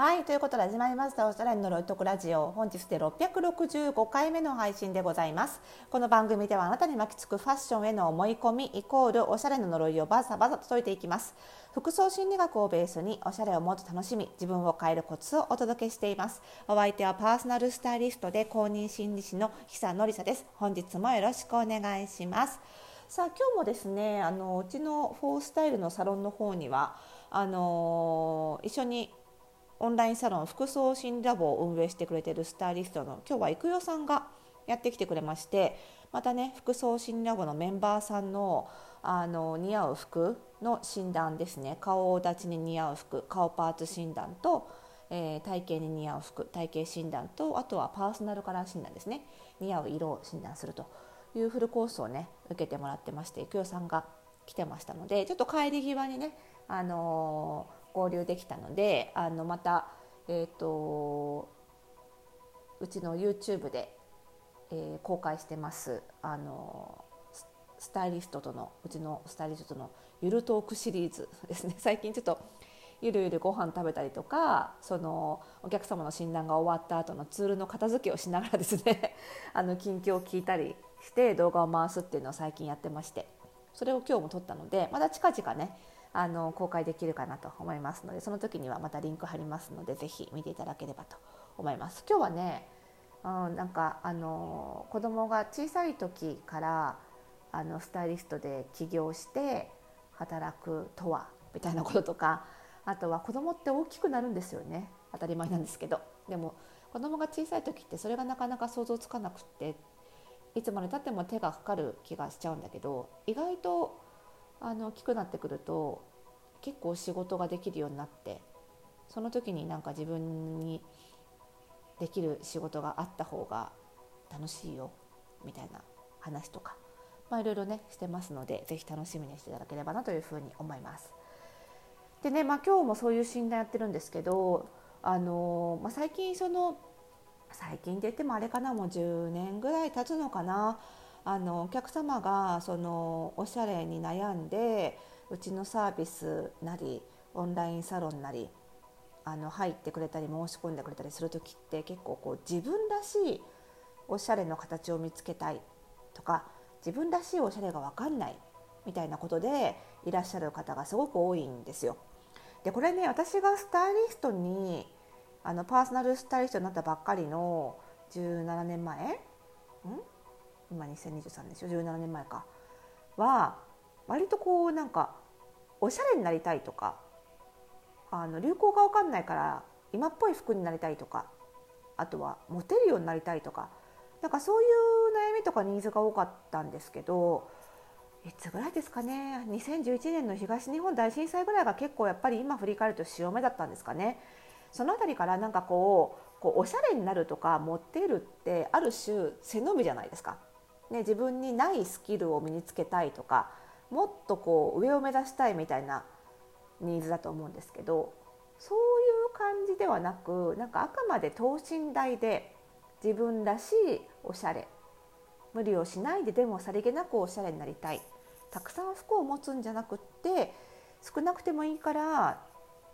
はいということで始まりました。オーストラリアのロイトクラジオ。本日で665回目の配信でございます。この番組ではあなたに巻きつくファッションへの思い込みイコールおしゃれの呪いをバサバサと解いていきます。服装心理学をベースにおしゃれをもっと楽しみ自分を変えるコツをお届けしています。お相手はパーソナルスタイリストで公認心理師の久典沙です。本日もよろしくお願いします。さあ今日もですねあのうちのフォースタイルのサロンの方にはあの一緒にオンラインサロン服装心理ラボを運営してくれてるスタイリストの今日は育代さんがやってきてくれましてまたね服装心理ラボのメンバーさんのあの似合う服の診断ですね。顔立ちに似合う服顔パーツ診断と、えー、体型に似合う服体型診断とあとはパーソナルカラー診断ですね。似合う色を診断するというフルコースをね受けてもらってまして育代さんが来てましたのでちょっと帰り際にねあのー交流できたのであのまた、えーと、うちの YouTube で、えー、公開してます。あのスタイリストとのうちのスタイリストとのゆるトークシリーズですね。最近ちょっとゆるゆるご飯食べたりとかそのお客様の診断が終わった後のツールの片付けをしながらですね あの近況を聞いたりして動画を回すっていうのを最近やってましてそれを今日も撮ったのでまた近々ねあの公開できるかなと思いますのでその時にはまたリンク貼りますので是非見ていただければと思います。今日はね、うん、なんかあの子供が小さい時からあのスタイリストで起業して働くとはみたいなこととかあとは子供って大きくなるんですよね当たり前なんですけどでも子供が小さい時ってそれがなかなか想像つかなくっていつまでたっても手がかかる気がしちゃうんだけど意外とあの大きくなってくると結構仕事ができるようになってその時になんか自分にできる仕事があった方が楽しいよみたいな話とか、まあ、いろいろねしてますので是非楽しみにしていただければなというふうに思います。でね、まあ、今日もそういう診断やってるんですけど、あのまあ、最近その最近って言ってもあれかなもう10年ぐらい経つのかなあのお客様がそのおしゃれに悩んでうちのサービスなりオンラインサロンなりあの入ってくれたり申し込んでくれたりする時って結構こう自分らしいおしゃれの形を見つけたいとか自分らしいおしゃれが分かんないみたいなことでいらっしゃる方がすごく多いんですよ。でこれね私がスタイリストにあのパーソナルスタイリストになったばっかりの17年前ん？今2023でしょ？17年前か。は割とこうなんかおしゃれになりたいとかあの流行が分かんないから今っぽい服になりたいとかあとはモテるようになりたいとかなんかそういう悩みとかニーズが多かったんですけどいつぐらいですかね？2011年の東日本大震災ぐらいが結構やっぱり今振り返ると潮目だったんですかね。その辺りからなんかこうこうおしゃれになるとかモテるってある種背伸びじゃないですか。ね、自分にないスキルを身につけたいとかもっとこう上を目指したいみたいなニーズだと思うんですけどそういう感じではなくなんかあくまで等身大で自分らしいおしゃれ無理をしないででもさりげなくおしゃれになりたいたくさん服を持つんじゃなくって少なくてもいいから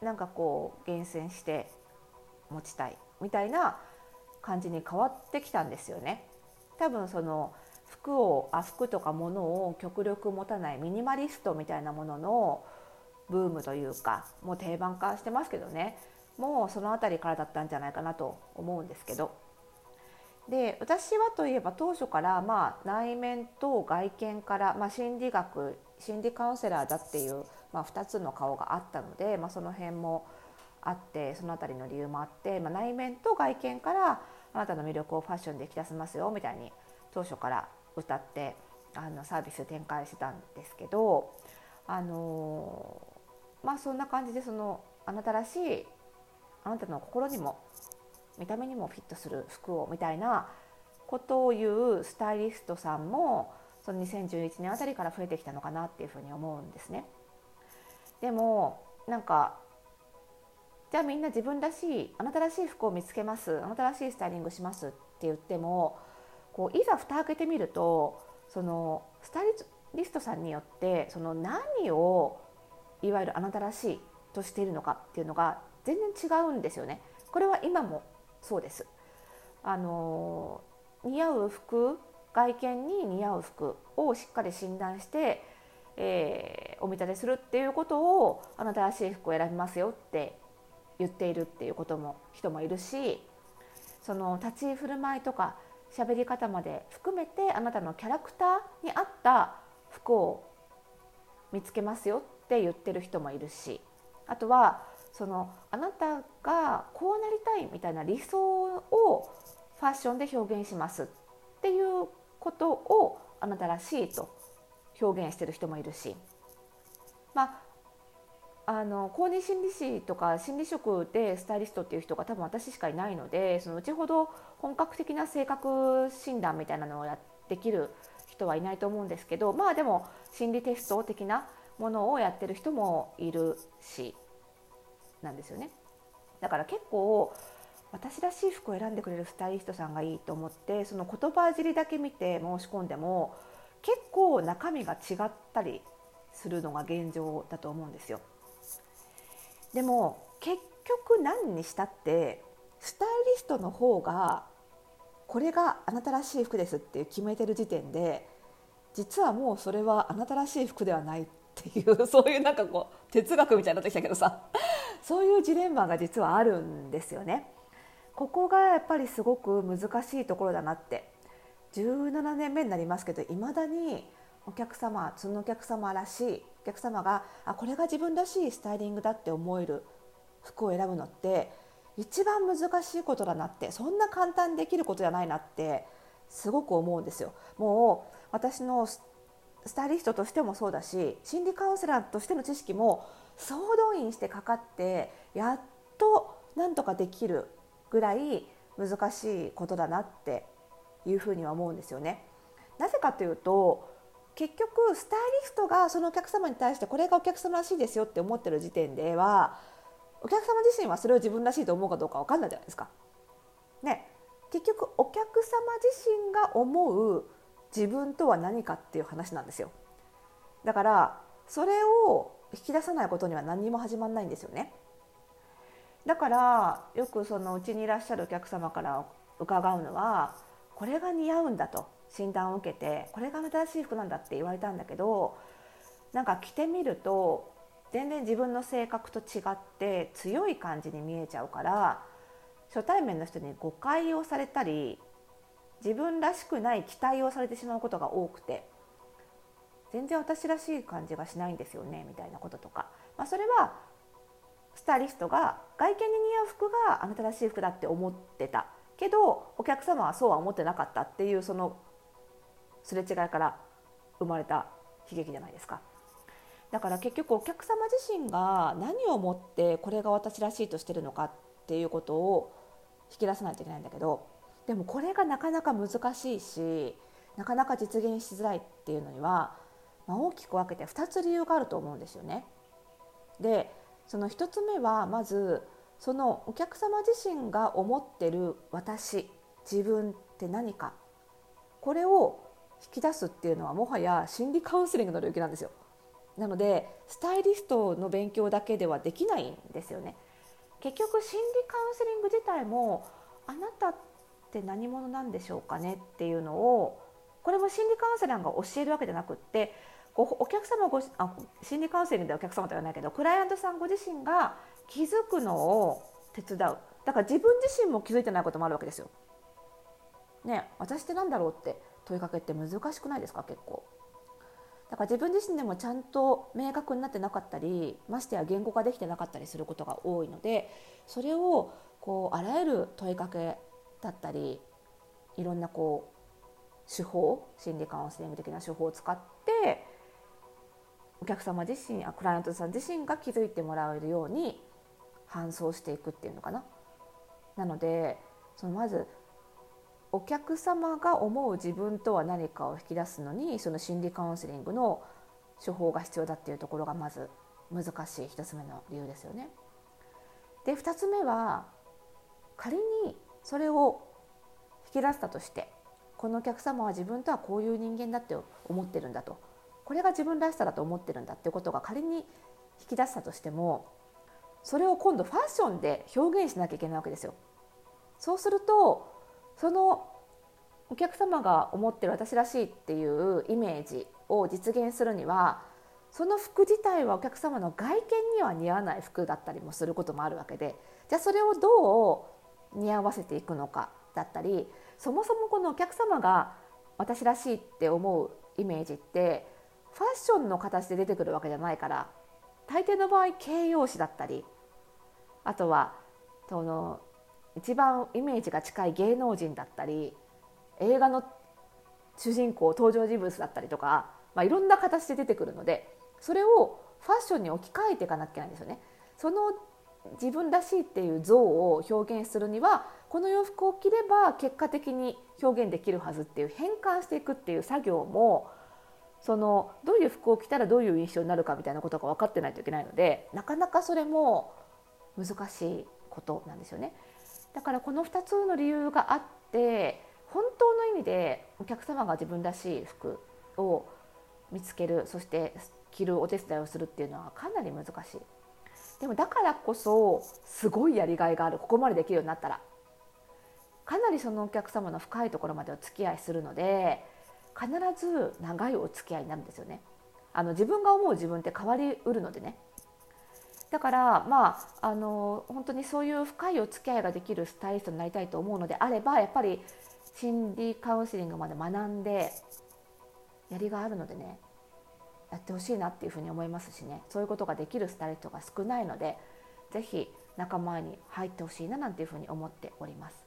なんかこう厳選して持ちたいみたいな感じに変わってきたんですよね。多分その服をあ服とか物を極力持たないミニマリストみたいなもののブームというかもう定番化してますけどね。もうその辺りからだったんじゃないかなと思うんですけど。で私はといえば当初からまあ内面と外見から、まあ、心理学心理カウンセラーだっていう、まあ、2つの顔があったので、まあ、その辺もあってその辺りの理由もあって、まあ、内面と外見からあなたの魅力をファッションで引き出せますよみたいに当初から歌ってあのサービス展開してたんですけどあのまあそんな感じでそのあなたらしいあなたの心にも見た目にもフィットする服をみたいなことを言うスタイリストさんもその2011年あたりから増えてきたのかなっていうふうに思うんですね。でもなんかじゃあみんな自分らしいあなたらしい服を見つけますあなたらしいスタイリングしますって言ってもこういざ蓋開けてみるとそのスタイリストさんによってその何をいわゆるあなたらしいとしているのかっていうのが全然違うんですよね。これは今もそうです。あの似合う服外見に似合う服をしっかり診断して、えー、お見立てするっていうことをあなたらしい服を選びますよって言っているっていうことも人もいるしその立ち居振る舞いとか喋り方まで含めてあなたのキャラクターに合った服を見つけますよって言ってる人もいるしあとはそのあなたがこうなりたいみたいな理想をファッションで表現しますっていうことをあなたらしいと表現してる人もいるしまああの公認心理師とか心理職でスタイリストっていう人が多分私しかいないのでそのうちほど本格的な性格診断みたいなのをやできる人はいないと思うんですけどまあでも心理テスト的なものをやってる人もいるしなんですよね。だから結構私らしい服を選んでくれるスタイリストさんがいいと思ってその言葉尻だけ見て申し込んでも結構中身が違ったりするのが現状だと思うんですよ。でも結局何にしたってスタイリストの方がこれがあなたらしい服ですって決めてる時点で実はもうそれはあなたらしい服ではないっていう そういうなんかこう哲学みたいになってきたけどさそういうジレンマが実はあるんですよね。ここがやっぱりすごく難しいところだなって17年目になりますけどいまだにお客様そのお客様らしいお客様があこれが自分らしいスタイリングだって思える服を選ぶのって一番難しいことだなってそんな簡単にできることじゃないなってすごく思うんですよ。もう私のスタイリストとしてもそうだし心理カウンセラーとしての知識も総動員してかかってやっとなんとかできるぐらい難しいことだなっていうふうには思うんですよね。なぜかというと結局スタイリストがそのお客様に対してこれがお客様らしいですよって思ってる時点ではお客様自身はそれを自分らしいと思うかどうか分かんないじゃないですか。ね、結局お客様自身が思う自分とは何かっていう話なんですよ。だからそれを引き出さないことには何も始まらないんですよね。だからよくそのうちにいらっしゃるお客様から伺うのはこれが似合うんだと診断を受けてこれが新しい服なんだって言われたんだけどなんか着てみると全然自分の性格と違って強い感じに見えちゃうから初対面の人に誤解をされたり自分らしくない期待をされてしまうことが多くて全然私らしい感じがしないんですよねみたいなこととか、まあ、それはスタイリストが外見に似合う服があなたらしい服だって思ってた。けどお客様はそうは思ってなかったっていうそのすれ違いから生まれた悲劇じゃないですか。だから結局お客様自身が何をもってこれが私らしいとしてるのかっていうことを引き出さないといけないんだけどでもこれがなかなか難しいしなかなか実現しづらいっていうのには、まあ、大きく分けて2つ理由があると思うんですよね。でその1つ目はまずそのお客様自身が思ってる私自分って何かこれを引き出すっていうのはもはや心理カウンセリングの領域なんですよ。なのでスタイリストの勉強だけではできないんですよね。結局心理カウンセリング自体もあなたって何者なんでしょうかねっていうのをこれも心理カウンセラーが教えるわけじゃなくってお客様ごあ心理カウンセリングでお客様とはないけどクライアントさんご自身が気づくのを手伝うだから自分自身も気づいてないこともあるわけですよ。ね私って何だろうって問いかけって難しくないですか？結構。だから自分自身でもちゃんと明確になってなかったりましてや言語化できてなかったりすることが多いのでそれをこうあらゆる問いかけだったりいろんなこう手法心理カウンセリング的な手法を使ってお客様自身クライアントさん自身が気づいてもらえるように搬送していくっていうのかな。なのでそのまずお客様が思う自分とは何かを引き出すのにその心理カウンセリングの処方が必要だっていうところがまず難しい1つ目の理由ですよね。で2つ目は仮にそれを引き出したとしてこのお客様は自分とはこういう人間だって思ってるんだとこれが自分らしさだと思ってるんだってことが仮に引き出したとしてもそれを今度ファッションで表現しなきゃいけないわけですよ。そうするとそのお客様が思ってる私らしいっていうイメージを実現するにはその服自体はお客様の外見には似合わない服だったりもすることもあるわけでじゃあそれをどう似合わせていくのかだったりそもそもこのお客様が私らしいって思うイメージってファッションの形で出てくるわけじゃないから大抵の場合形容詞だったりあとはその一番イメージが近い芸能人だったり映画の主人公登場人物だったりとか、まあ、いろんな形で出てくるのでそれをファッションに置き換えていかなきゃいけないんですよね。その自分らしいっていう像を表現するにはこの洋服を着れば結果的に表現できるはずっていう変換していくっていう作業もそのどういう服を着たらどういう印象になるかみたいなことが分かってないといけないのでなかなかそれも難しいことなんですよね。だからこの2つの理由があって本当の意味でお客様が自分らしい服を見つけるそして着るお手伝いをするっていうのはかなり難しい。でもだからこそすごいやりがいがある。ここまでできるようになったら。かなりそのお客様の深いところまでお付き合いするので必ず長いお付き合いになるんですよね。あの自分が思う自分って変わりうるのでね。だからまああの本当にそういう深いお付き合いができるスタイリストになりたいと思うのであればやっぱり心理カウンセリングまで学んでやりがあるのでねやってほしいなっていうふうに思いますしねそういうことができるスタイリストが少ないので是非仲間に入ってほしいななんていうふうに思っております。